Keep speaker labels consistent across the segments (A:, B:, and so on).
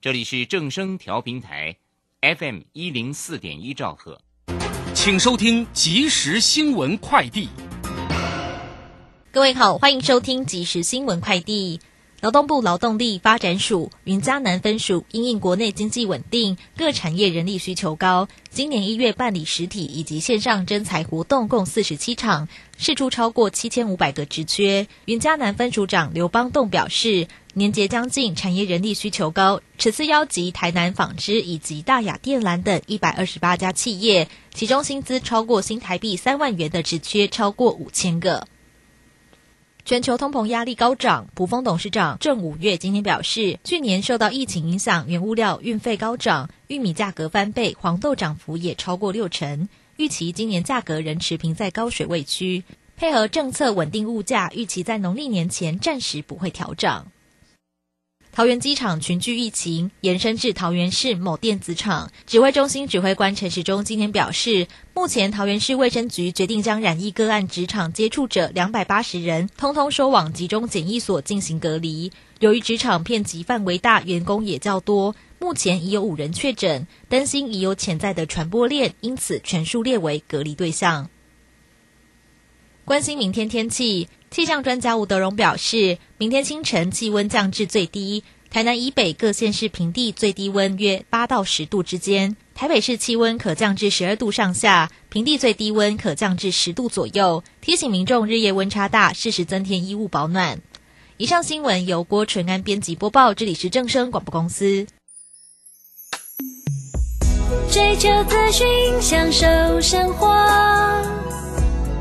A: 这里是正声调频台，FM 一零四点一兆赫，
B: 请收听即时新闻快递。
C: 各位好，欢迎收听即时新闻快递。劳动部劳动力发展署云嘉南分署因应国内经济稳定、各产业人力需求高，今年一月办理实体以及线上征才活动共四十七场，试出超过七千五百个职缺。云嘉南分署长刘邦栋表示，年节将近，产业人力需求高，此次邀集台南纺织以及大雅电缆等一百二十八家企业，其中薪资超过新台币三万元的职缺超过五千个。全球通膨压力高涨，普丰董事长郑五月今天表示，去年受到疫情影响，原物料运费高涨，玉米价格翻倍，黄豆涨幅也超过六成。预期今年价格仍持平在高水位区，配合政策稳定物价，预期在农历年前暂时不会调涨。桃园机场群聚疫情延伸至桃园市某电子厂，指挥中心指挥官陈时中今天表示，目前桃园市卫生局决定将染疫个案职场接触者两百八十人，通通收往集中检疫所进行隔离。由于职场遍及范围大，员工也较多，目前已有五人确诊，担心已有潜在的传播链，因此全数列为隔离对象。关心明天天气。气象专家吴德荣表示，明天清晨气温降至最低，台南以北各县市平地最低温约八到十度之间，台北市气温可降至十二度上下，平地最低温可降至十度左右。提醒民众日夜温差大，适时增添衣物保暖。以上新闻由郭纯安编辑播报，这里是正声广播公司。
D: 追求资讯，享受生活。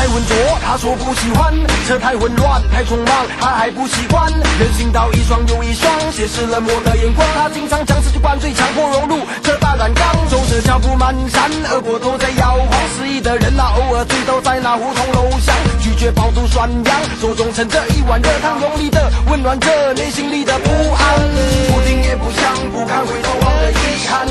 E: 太浑浊，他说不喜欢；车太混乱，太匆忙，他还不习惯。人行道一双又一双，斜视冷漠的眼光。他经常将自己灌醉，强迫融入车大染缸。走着脚步蹒跚，二锅头在摇晃。失意的人啊，偶尔醉倒在那胡同楼下，拒绝饱读涮羊，手中盛着一碗热汤，用力的温暖着内心里的不安。不听也不想，不看回头望的遗憾，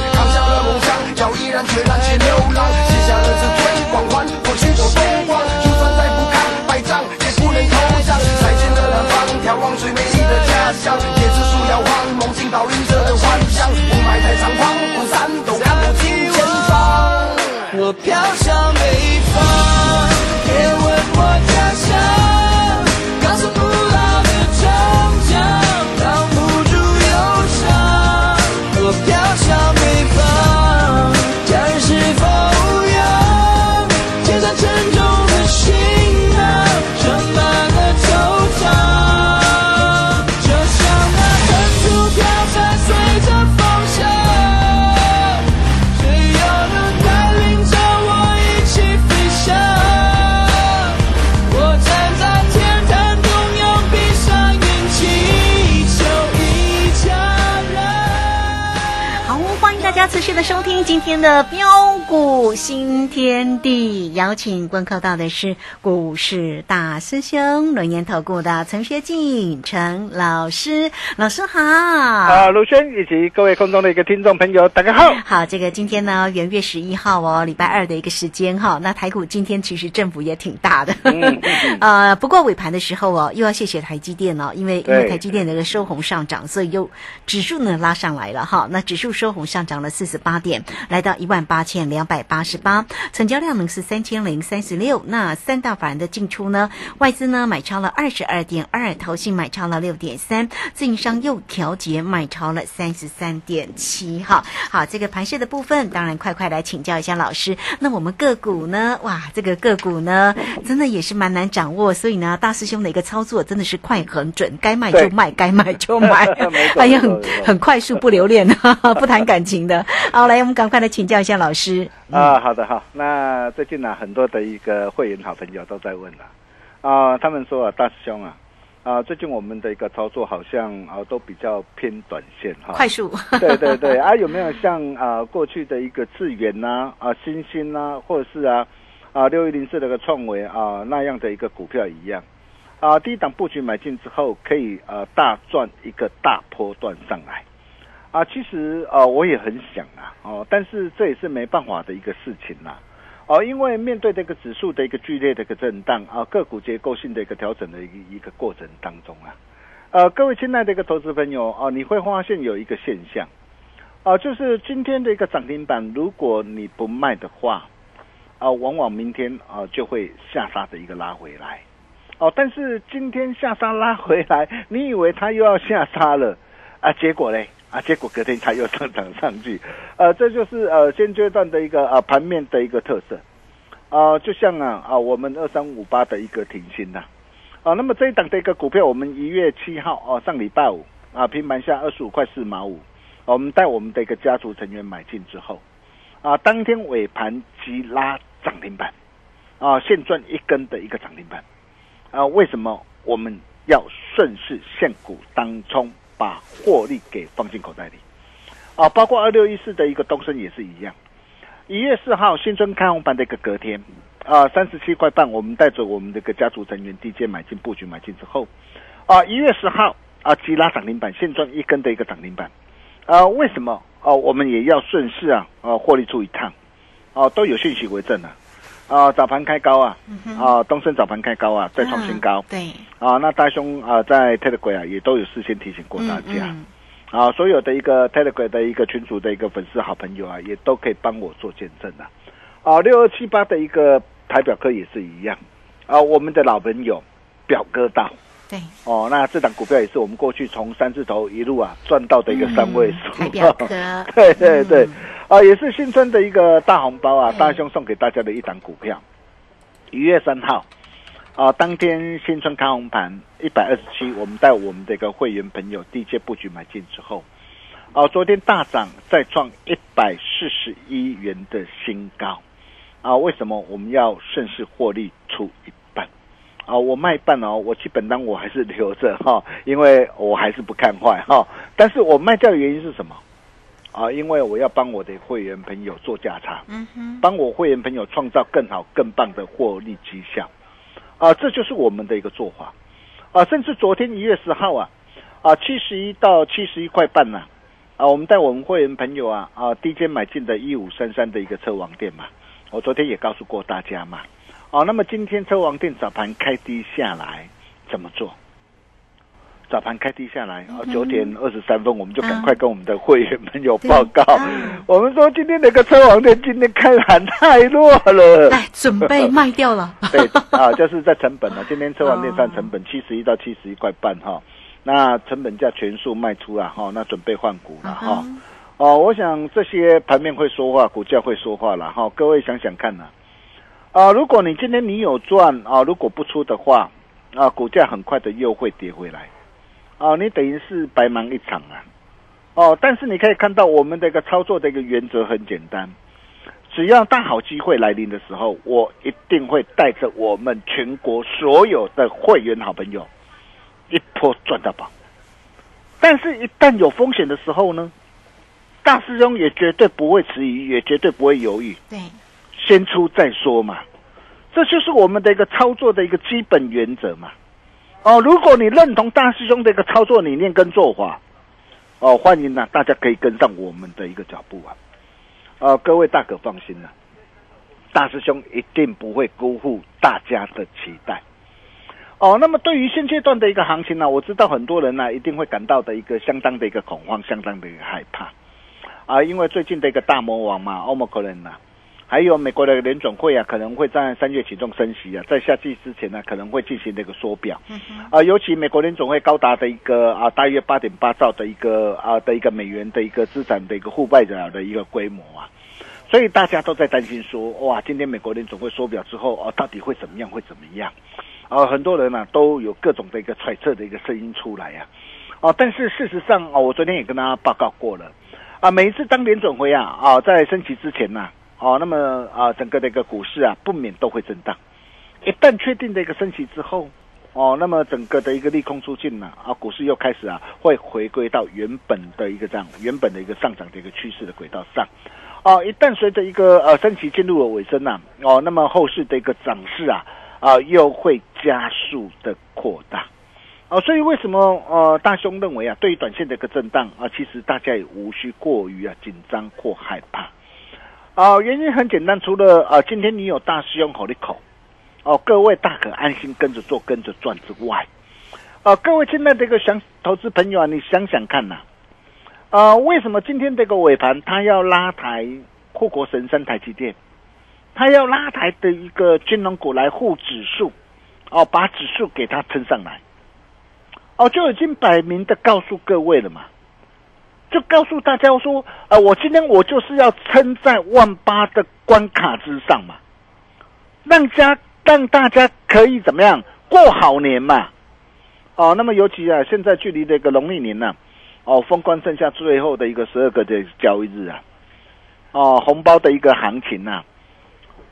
F: 持续的收听今天的标股新天地，邀请观看到的是股市大师兄轮研投顾的陈学进陈老师，老师好。
G: 啊，卢轩以及各位空中的一个听众朋友，大家好。
F: 好，这个今天呢，元月十一号哦，礼拜二的一个时间哈。那台股今天其实振幅也挺大的，呃，不过尾盘的时候哦，又要谢谢台积电哦，因为因为台积电的一个收红上涨，所以又指数呢拉上来了哈。那指数收红上涨了四十八点，来到一万八千两百八十八，成交量呢是三千零三十六。那三大法人的进出呢，外资呢买超了二十二点二，投信买超了六点三，自营商又调节买超了三十三点七。哈，好，这个盘势的部分，当然快快来请教一下老师。那我们个股呢？哇，这个个股呢，真的也是蛮难掌握，所以呢，大师兄的一个操作真的是快很准，该卖就卖，该买就买，哎呀，很很快速，不留恋，不谈感情的。好，来，我们赶快来请教一下老师。
G: 啊，好的，好。那最近呢，很多的一个会员好朋友都在问了，啊，他们说啊，大师兄啊，啊，最近我们的一个操作好像啊，都比较偏短线哈，
F: 快速。
G: 对对对，啊，有没有像啊过去的一个智远呐，啊，新兴呐，或者是啊，啊六一零四那个创维啊那样的一个股票一样，啊，第一档布局买进之后，可以呃大赚一个大波段上来。啊，其实呃我也很想啊，哦，但是这也是没办法的一个事情啦，哦，因为面对这个指数的一个剧烈的一个震荡啊，个股结构性的一个调整的一个一个过程当中啊，呃，各位亲爱的一个投资朋友啊，你会发现有一个现象，啊，就是今天的一个涨停板，如果你不卖的话，啊，往往明天啊就会下杀的一个拉回来，哦，但是今天下杀拉回来，你以为它又要下杀了啊，结果嘞？啊，结果隔天它又上涨上去，呃，这就是呃现阶段的一个呃盘面的一个特色，啊，就像啊啊我们二三五八的一个停薪呐，啊，那么这一档的一个股票，我们一月七号哦上礼拜五啊平盘下二十五块四毛五，我们带我们的一个家族成员买进之后，啊，当天尾盘急拉涨停板，啊，现赚一根的一个涨停板，啊，为什么我们要顺势现股当冲？把获利给放进口袋里，啊，包括二六一四的一个东升也是一样。一月四号新春开红盘的一个隔天，啊，三十七块半，我们带着我们的个家族成员低阶买进布局买进之后，啊，一月十号啊，急拉涨停板，现赚一根的一个涨停板，啊，为什么？哦，我们也要顺势啊，啊，获利出一趟，哦，都有信息为证啊。啊，早盘开高啊，啊，东升早盘开高啊，再创新高。
F: 对，
G: 啊，那大兄啊，在 Telegram 啊，也都有事先提醒过大家。啊，所有的一个 Telegram 的一个群主的一个粉丝好朋友啊，也都可以帮我做见证的。啊，六二七八的一个台表哥也是一样。啊，我们的老朋友表哥大。
F: 对。
G: 哦，那这档股票也是我们过去从三字头一路啊赚到的一个三位数。
F: 台表哥。
G: 对对对。啊，也是新春的一个大红包啊！大兄送给大家的一档股票，一月三号，啊，当天新春开红盘一百二十七，我们带我们的一个会员朋友低阶布局买进之后，啊，昨天大涨再创一百四十一元的新高，啊，为什么我们要顺势获利出？啊，我卖半哦，我基本单我还是留着哈，因为我还是不看坏哈，但是我卖掉的原因是什么？啊，因为我要帮我的会员朋友做价差，嗯哼，帮我会员朋友创造更好、更棒的获利绩效，啊，这就是我们的一个做法，啊，甚至昨天一月十号啊，啊，七十一到七十一块半呐，啊，我们带我们会员朋友啊，啊，低阶买进的一五三三的一个车王店嘛，我昨天也告诉过大家嘛，啊，那么今天车王店早盘开低下来怎么做？早盘开低下来啊，九点二十三分，我们就赶快跟我们的会员朋友报告。我们说今天那个车王店今天开盘太弱了，
F: 哎，准备卖掉了。
G: 对啊，就是在成本了。今天车王店算成本七十一到七十一块半哈，那成本价全数卖出了哈，那准备换股了哈。哦，我想这些盘面会说话，股价会说话了哈。各位想想看呐，啊，啊如果你今天你有赚啊，如果不出的话啊，股价很快的又会跌回来。哦，你等于是白忙一场啊！哦，但是你可以看到我们的一个操作的一个原则很简单，只要大好机会来临的时候，我一定会带着我们全国所有的会员好朋友一波赚到宝。但是，一旦有风险的时候呢？大师兄也绝对不会迟疑，也绝对不会犹豫，
F: 对，
G: 先出再说嘛。这就是我们的一个操作的一个基本原则嘛。哦，如果你认同大师兄的一个操作理念跟做法，哦，欢迎呢，大家可以跟上我们的一个脚步啊。呃，各位大可放心了，大师兄一定不会辜负大家的期待。哦，那么对于现阶段的一个行情呢，我知道很多人呢一定会感到的一个相当的一个恐慌，相当的一个害怕啊，因为最近的一个大魔王嘛，欧盟可能呐。还有美国的联总会啊，可能会在三月启动升息啊，在夏季之前呢，可能会进行这个缩表。啊，尤其美国联总会高达的一个啊，大约八点八兆的一个啊的一个美元的一个资产的一个负债表的一个规模啊，所以大家都在担心说，哇，今天美国联总会缩表之后哦，到底会怎么样？会怎么样？啊，很多人呢都有各种的一个揣测的一个声音出来呀。哦，但是事实上哦，我昨天也跟大家报告过了啊，每一次当联总会啊啊在升息之前呢。哦，那么啊，整个的一个股市啊，不免都会震荡。一旦确定的一个升息之后，哦，那么整个的一个利空出尽呢，啊，股市又开始啊，会回归到原本的一个这样原本的一个上涨的一个趋势的轨道上。哦，一旦随着一个呃升息进入了尾声呐，哦，那么后市的一个涨势啊，啊，又会加速的扩大。哦，所以为什么呃大兄认为啊，对于短线的一个震荡啊，其实大家也无需过于啊紧张或害怕。啊，原因很简单，除了啊，今天你有大师兄口的口，哦，各位大可安心跟着做，跟着赚之外，啊，各位亲爱的这个想投资朋友啊，你想想看呐，啊，为什么今天这个尾盘它要拉抬护国神山台积电，它要拉抬的一个金融股来护指数，哦，把指数给它撑上来，哦，就已经摆明的告诉各位了嘛。就告诉大家说，呃，我今天我就是要撑在万八的关卡之上嘛，让家让大家可以怎么样过好年嘛，哦，那么尤其啊，现在距离这个农历年呢，哦，封关剩下最后的一个十二个的交易日啊，哦，红包的一个行情啊，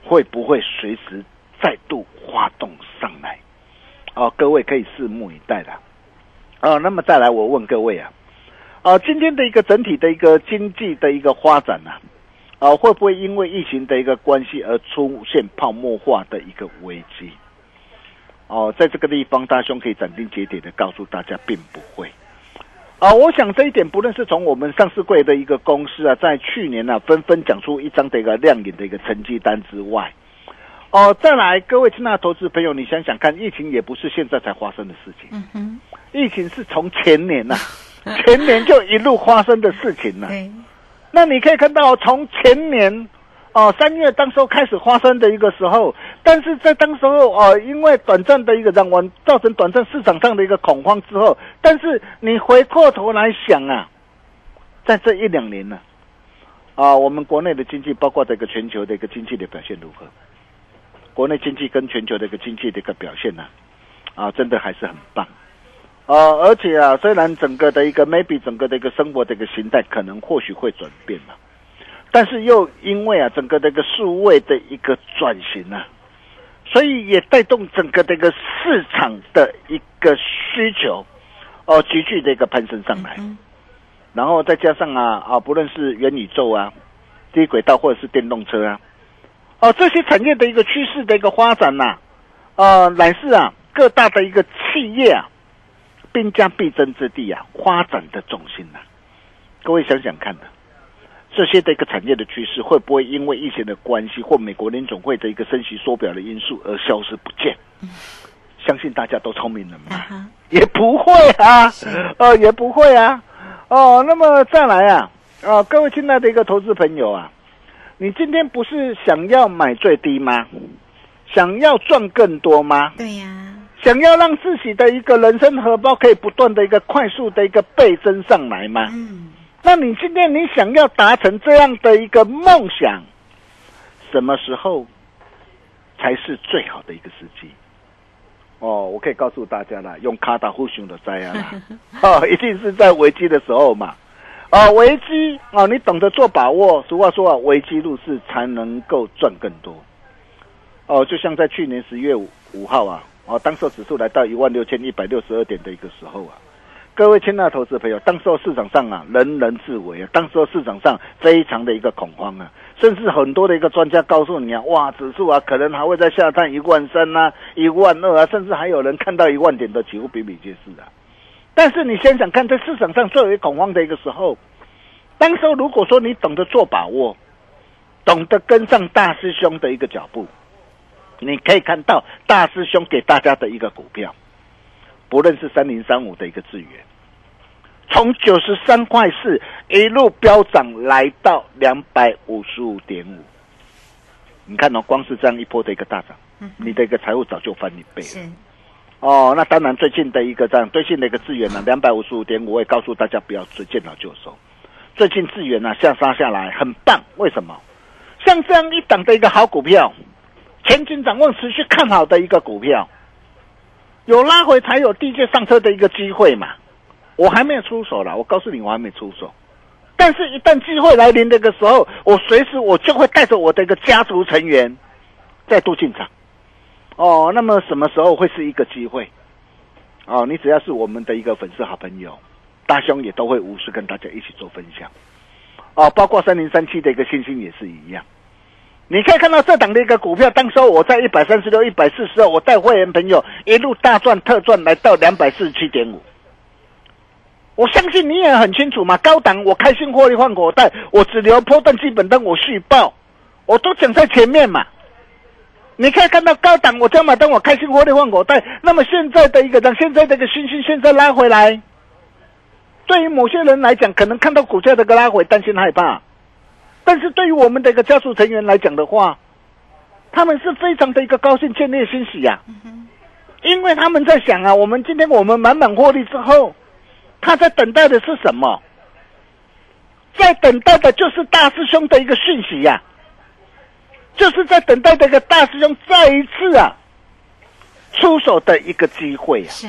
G: 会不会随时再度发动上来？哦，各位可以拭目以待的。哦，那么再来，我问各位啊。啊，今天的一个整体的一个经济的一个发展呢，啊，会不会因为疫情的一个关系而出现泡沫化的一个危机？哦，在这个地方，大兄可以斩钉截铁的告诉大家，并不会。啊，我想这一点，不论是从我们上市柜的一个公司啊，在去年呢，纷纷讲出一张的一个亮眼的一个成绩单之外，哦，再来，各位亲爱的投资朋友，你想想看，疫情也不是现在才发生的事情，嗯哼，疫情是从前年呐。前年就一路发生的事情了，那你可以看到，从前年哦三月当时候开始发生的一个时候，但是在当时候哦，因为短暂的一个让我，造成短暂市场上的一个恐慌之后，但是你回过头来想啊，在这一两年呢，啊，我们国内的经济，包括这个全球的一个经济的表现如何？国内经济跟全球的一个经济的一个表现呢，啊，真的还是很棒。呃，而且啊，虽然整个的一个 maybe 整个的一个生活的一个形态可能或许会转变嘛，但是又因为啊整个的一个数位的一个转型啊，所以也带动整个的一个市场的一个需求哦急剧的一个攀升上来，然后再加上啊啊不论是元宇宙啊、低轨道或者是电动车啊，哦这些产业的一个趋势的一个发展呐，呃乃是啊各大的一个企业啊。兵家必争之地啊，发展的重心呐，各位想想看的，这些的一个产业的趋势，会不会因为疫情的关系或美国联总会的一个升息缩表的因素而消失不见？相信大家都聪明了嘛，也不会啊，呃，也不会啊，哦，那么再来啊，啊，各位亲爱的一个投资朋友啊，你今天不是想要买最低吗？想要赚更多吗？
F: 对呀。
G: 想要让自己的一个人生荷包可以不断的一个快速的一个倍增上来吗？嗯，那你今天你想要达成这样的一个梦想，什么时候才是最好的一个时机？哦，我可以告诉大家了，用卡达呼熊的灾啊，哦，一定是在危机的时候嘛。哦，危机哦，你懂得做把握。俗话说啊，危机入市才能够赚更多。哦，就像在去年十月五五号啊。哦，当时指数来到一万六千一百六十二点的一个时候啊，各位亲爱的投资朋友，当时候市场上啊，人人自危啊，当时候市场上非常的一个恐慌啊，甚至很多的一个专家告诉你啊，哇，指数啊可能还会在下探一万三啊、一万二啊，甚至还有人看到一万点的几乎比比皆是啊。但是你想想看，在市场上最为恐慌的一个时候，当时候如果说你懂得做把握，懂得跟上大师兄的一个脚步，你可以看到大师兄给大家的一个股票。不论是三零三五的一个资源，从九十三块四一路飙涨来到两百五十五点五，你看哦，光是这样一波的一个大涨，你的一个财务早就翻一倍了。哦，那当然最近的一个这样最近的一个资源呢，两百五十五点五，我也告诉大家不要追，见好就收。最近资源呢下杀下来很棒，为什么？像这样一档的一个好股票，前景展望持续看好的一个股票。有拉回才有低阶上车的一个机会嘛？我还没有出手了，我告诉你，我还没出手。但是，一旦机会来临的个时候，我随时我就会带着我的一个家族成员再度进场。哦，那么什么时候会是一个机会？哦，你只要是我们的一个粉丝好朋友，大兄也都会无私跟大家一起做分享。哦，包括三零三七的一个星星也是一样。你可以看到这档的一个股票，当时我在一百三十六、一百四十二，我带会员朋友一路大赚特赚，来到两百四十七点五。我相信你也很清楚嘛，高档我开心获利换口袋，我只留破断基本单，我续报，我都讲在前面嘛。你可以看到高档我加码单，我开心获利换口袋。那么现在的一个，现在这个星星现在拉回来，对于某些人来讲，可能看到股价这个拉回，担心害怕。但是对于我们的一个家属成员来讲的话，他们是非常的一个高兴、建立欣喜呀，因为他们在想啊，我们今天我们满满获利之后，他在等待的是什么？在等待的就是大师兄的一个讯息呀，就是在等待这个大师兄再一次啊出手的一个机会啊，
F: 是，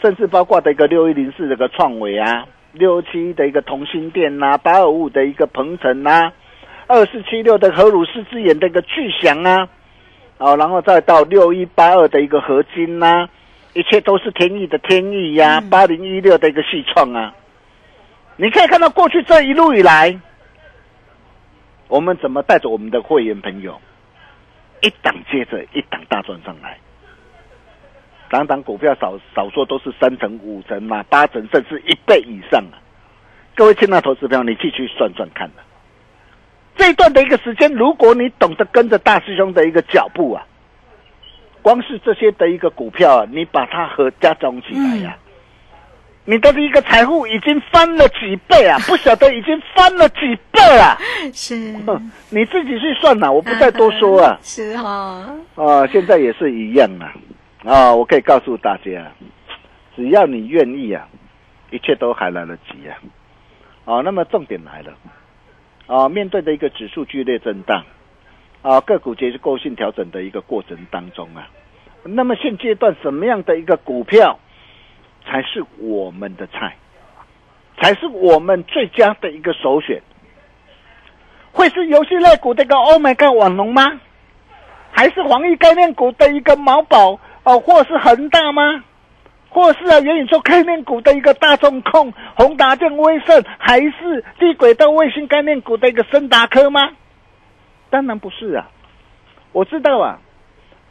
G: 甚至包括的一个六一零四这个创维啊。六七的一个同心店呐，八二五的一个鹏程呐，二四七六的荷鲁斯之眼的一个巨响啊，哦，然后再到六一八二的一个合金呐，一切都是天意的天意呀，八零一六的一个细创啊，你可以看到过去这一路以来，我们怎么带着我们的会员朋友，一档接着一档大赚上来。档档股票少少说都是三成、五成嘛，八成甚至一倍以上啊！各位亲爱的投资朋友，你继续算算看呐。这一段的一个时间，如果你懂得跟着大师兄的一个脚步啊，光是这些的一个股票啊，你把它和加总起来呀，你的一个财富已经翻了几倍啊！不晓得已经翻了几倍啊！
F: 是，
G: 你自己去算呐，我不再多说啊。
F: 是哈。
G: 啊，现在也是一样啊。啊，我可以告诉大家，只要你愿意啊，一切都还来得及啊！啊，那么重点来了，啊，面对的一个指数剧烈震荡，啊，个股结构性调整的一个过程当中啊，那么现阶段什么样的一个股票才是我们的菜，才是我们最佳的一个首选？会是游戏类股的一个 Oh my God 网龙吗？还是防疫概念股的一个毛宝？哦，或是恒大吗？或是啊，元宇宙概念股的一个大众控、宏达电、威盛，还是低轨道卫星概念股的一个森达科吗？当然不是啊！我知道啊，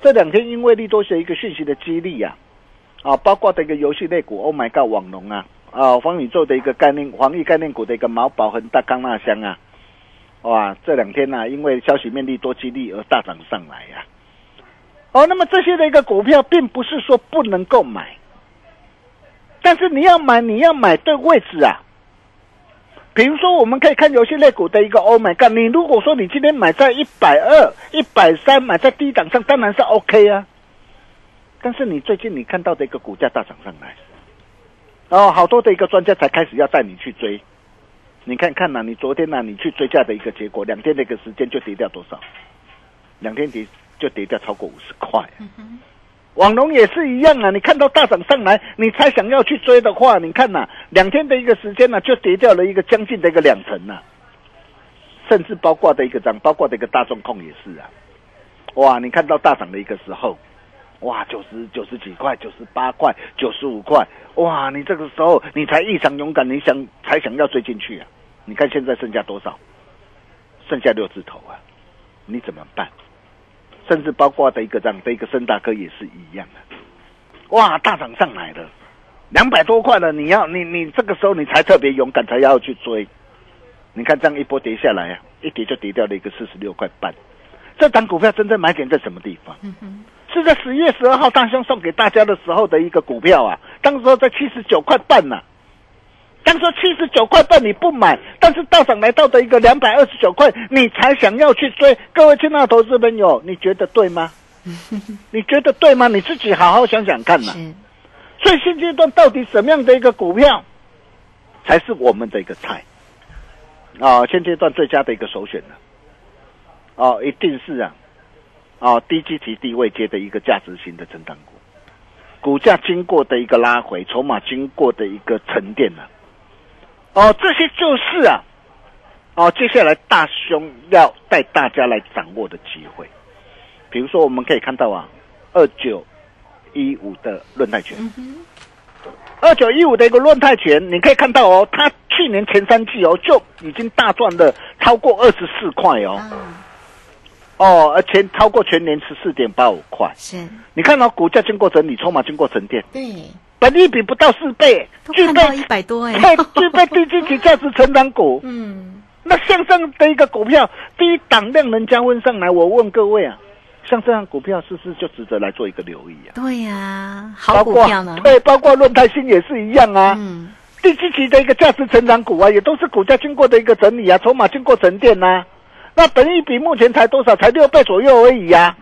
G: 这两天因为利多学一个讯息的激励呀，啊，包括的一个游戏类股，Oh my God，网龙啊，啊，方宇宙的一个概念、防疫概念股的一个毛宝、恒大、钢纳香啊，哇，这两天呢，因为消息面利多激励而大涨上来呀。哦，那么这些的一个股票，并不是说不能够买，但是你要买，你要买对位置啊。比如说，我们可以看游戏类股的一个 Oh my God，你如果说你今天买在一百二、一百三，买在低档上，当然是 OK 啊。但是你最近你看到的一个股价大涨上来，哦，好多的一个专家才开始要带你去追。你看看呐，你昨天呐，你去追价的一个结果，两天的一个时间就跌掉多少？两天跌。就跌掉超过五十块，网龙也是一样啊！你看到大涨上来，你才想要去追的话，你看呐，两天的一个时间呢，就跌掉了一个将近的一个两成呐，甚至包括的一个涨，包括的一个大众控也是啊！哇，你看到大涨的一个时候，哇，九十九十几块，九十八块，九十五块，哇！你这个时候你才异常勇敢，你想才想要追进去啊？你看现在剩下多少？剩下六字头啊！你怎么办？甚至包括的一个这样的一个深大科也是一样的。哇，大涨上来了，两百多块了，你要你你这个时候你才特别勇敢，才要去追。你看这样一波跌下来啊，一跌就跌掉了一个四十六块半。这档股票真正买点在什么地方？是在十月十二号大兄送给大家的时候的一个股票啊，当时在七十九块半呢。当时七十九块半你不买，但是大涨来到的一个两百二十九块，你才想要去追。各位亲爱的投资朋友，你觉得对吗？你觉得对吗？你自己好好想想看呐。所以现阶段到底什么样的一个股票才是我们的一个菜啊？现阶段最佳的一个首选呢？哦，一定是啊，哦，低基期低位接的一个价值型的成长股，股价经过的一个拉回，筹码经过的一个沉淀呢。哦，这些就是啊，哦，接下来大兄要带大家来掌握的机会。比如说，我们可以看到啊，二九一五的论泰拳，二九一五的一个论泰拳，你可以看到哦，它去年前三季哦就已经大赚了超过二十四块哦，哦，而且超过全年十四点八五块。
F: 是，
G: 你看到股价经过整理，筹码经过沉淀，
F: 对。
G: 本利比不到四倍，
F: 具备一百多哎，
G: 具备低基期价值成长股。嗯，那像这样的一个股票，低档量能加温上来，我问各位啊，像这样股票是不是就值得来做一个留意啊？
F: 对呀，好股票呢。
G: 对，包括论泰新也是一样啊。嗯，低基期的一个价值成长股啊，也都是股价经过的一个整理啊，筹码经过沉淀呐。那本益比目前才多少？才六倍左右而已呀。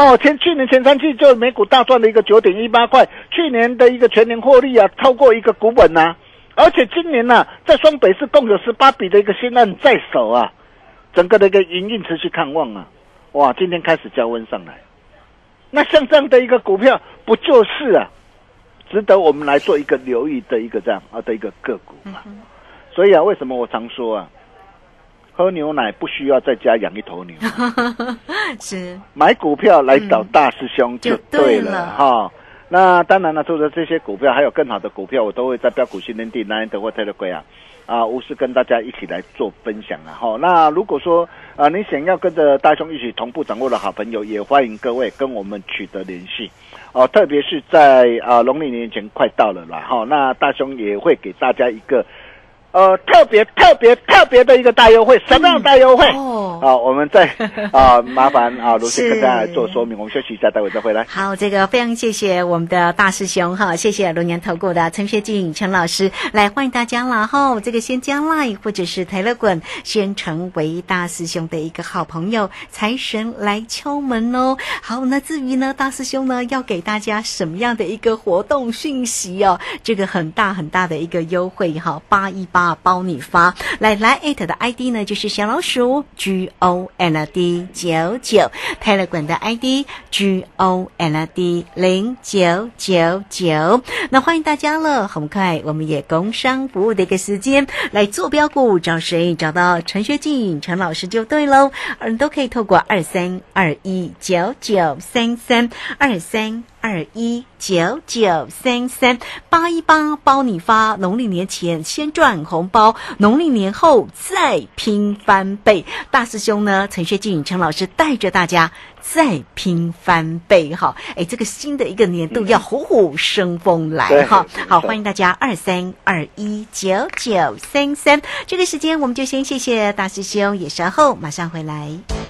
G: 哦，前去年前三季就美股大赚了一个九点一八块，去年的一个全年获利啊，超过一个股本呐，而且今年呢，在双北市共有十八笔的一个新案在手啊，整个的一个营运持续看望啊，哇，今天开始降温上来，那像这样的一个股票，不就是啊，值得我们来做一个留意的一个这样啊的一个个股嘛？所以啊，为什么我常说啊？喝牛奶不需要在家养一头牛，
F: 是
G: 买股票来找大师兄就对了哈。那当然了，除了这些股票，还有更好的股票，我都会在标股新天地、南安德或泰勒贵啊啊，无私跟大家一起来做分享啊哈。那如果说啊，你想要跟着大兄一起同步掌握的好朋友，也欢迎各位跟我们取得联系哦。特别是在啊农历年前快到了啦哈，那大兄也会给大家一个。呃，特别特别特别的一个大优惠，什么样的大优惠？哦，啊，我们再啊，麻烦啊，卢先跟大家做说明。我们休息一下，待会再回来。
F: 好，这个非常谢谢我们的大师兄哈，谢谢龙年投顾的陈学静陈老师来欢迎大家了哈。这个先加 line 或者是台乐滚，先成为大师兄的一个好朋友，财神来敲门哦。好，那至于呢，大师兄呢要给大家什么样的一个活动讯息哦？这个很大很大的一个优惠哈，八一八。啊，包你发来来艾特的 ID 呢，就是小老鼠 G O L D 九九泰勒管的 ID G O L D 零九九九。那欢迎大家了，很快我们也工商服务的一个时间来坐标股，找谁找到陈学静陈老师就对喽。嗯，都可以透过二三二一九九三三二三。二一九九三三八一八包你发，农历年前先赚红包，农历年后再拼翻倍。大师兄呢，陈学静陈老师带着大家再拼翻倍哈！哎，这个新的一个年度要虎虎生风来哈！好，欢迎大家二三二一九九三三。这个时间我们就先谢谢大师兄，也稍后马上回来。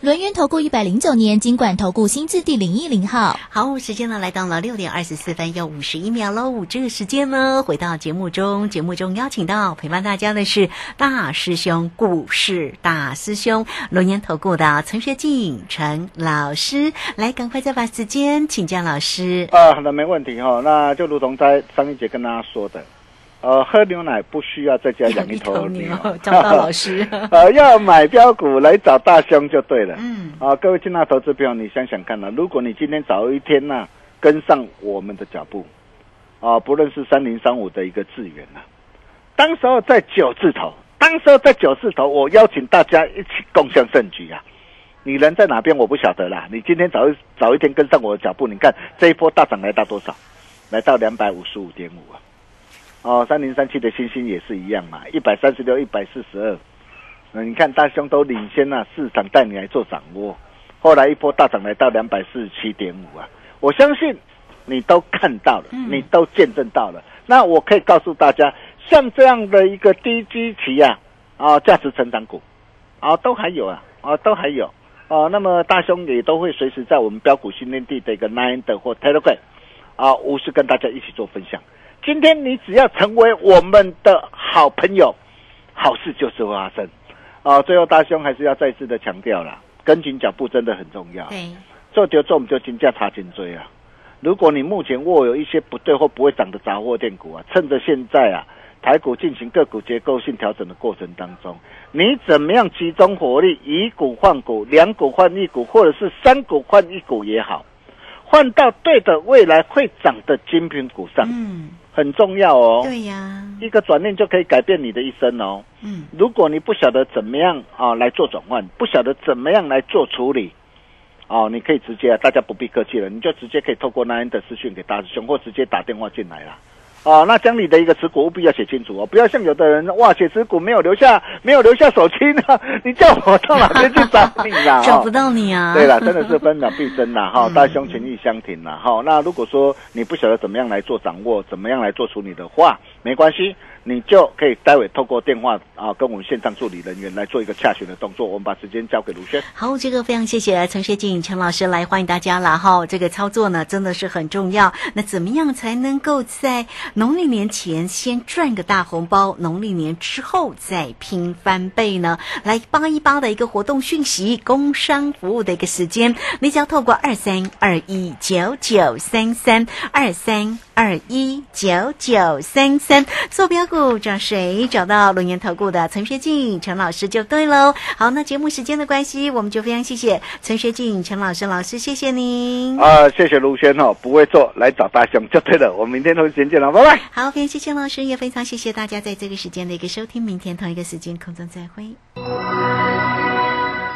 C: 轮源投顾一百零九年金管投顾新字第零一零号，
F: 好，时间呢来到了六点二十四分又五十一秒喽。这个时间呢，回到节目中，节目中邀请到陪伴大家的是大师兄股市大师兄轮源投顾的陈学进陈老师，来赶快再把时间请教老师。
G: 啊，好的，没问题哈。那就如同在上一节跟大家说的。呃，喝牛奶不需要再加养一头牛，
F: 找到老师。
G: 呃，要买标股来找大兄就对了。嗯。啊，各位进纳投资朋友，你想想看呢？如果你今天早一天呢，跟上我们的脚步，啊，不论是三零三五的一个资源啊，当时候在九字头，当时候在九字头，我邀请大家一起共享盛举啊！你人在哪边我不晓得啦。你今天早一早一天跟上我的脚步，你看这一波大涨来到多少？来到两百五十五点五啊！哦，三零三七的星星也是一样嘛，一百三十六，一百四十二。嗯，你看大兄都领先了，市场带你来做掌握。后来一波大涨来到两百四十七点五啊，我相信你都看到了，你都见证到了。那我可以告诉大家，像这样的一个低基期啊，啊，价值成长股，啊，都还有啊，啊，都还有。啊，那么大兄也都会随时在我们标股训练地的一个 Nine 的或 Telegram，啊，无私跟大家一起做分享。今天你只要成为我们的好朋友，好事就是会发生。啊，最后大兄还是要再次的强调了，跟紧脚步真的很重要。
F: 对，
G: 做就做，我们就金价差紧追啊。如果你目前握有一些不对或不会涨的杂货店股啊，趁着现在啊台股进行个股结构性调整的过程当中，你怎么样集中火力，以股换股，两股换一股，或者是三股换一股也好，换到对的未来会涨的精品股上。嗯。很重要哦，
F: 对呀，
G: 一个转念就可以改变你的一生哦。嗯，如果你不晓得怎么样啊来做转换，不晓得怎么样来做处理，哦，你可以直接，大家不必客气了，你就直接可以透过那恩的私讯给大师兄，或直接打电话进来了。哦，那将你的一个持股务必要写清楚哦，不要像有的人哇，写持股没有留下，没有留下手机呢，你叫我到哪边去找你啊？
F: 找不到你啊！
G: 对了，真的是分秒必争呐，哈，大兄情义相挺呐，哈。那如果说你不晓得怎么样来做掌握，怎么样来做处理的话，没关系。你就可以待会透过电话啊，跟我们线上助理人员来做一个洽询的动作。我们把时间交给卢轩。
F: 好，这个非常谢谢陈学静陈老师来欢迎大家了哈。这个操作呢真的是很重要。那怎么样才能够在农历年前先赚个大红包，农历年之后再拼翻倍呢？来八一八的一个活动讯息，工商服务的一个时间，你只要透过二三二一九九三三二三二一九九三三坐标。找谁找到龙岩投顾的陈学静陈老师就对喽。好，那节目时间的关系，我们就非常谢谢陈学静陈老师老师，谢谢您。
G: 啊，谢谢卢轩哦，不会做来找大雄就对了。我们明天同一时间见了，拜拜。
F: 好，非常谢谢老师，也非常谢谢大家在这个时间的一个收听。明天同一个时间空中再会。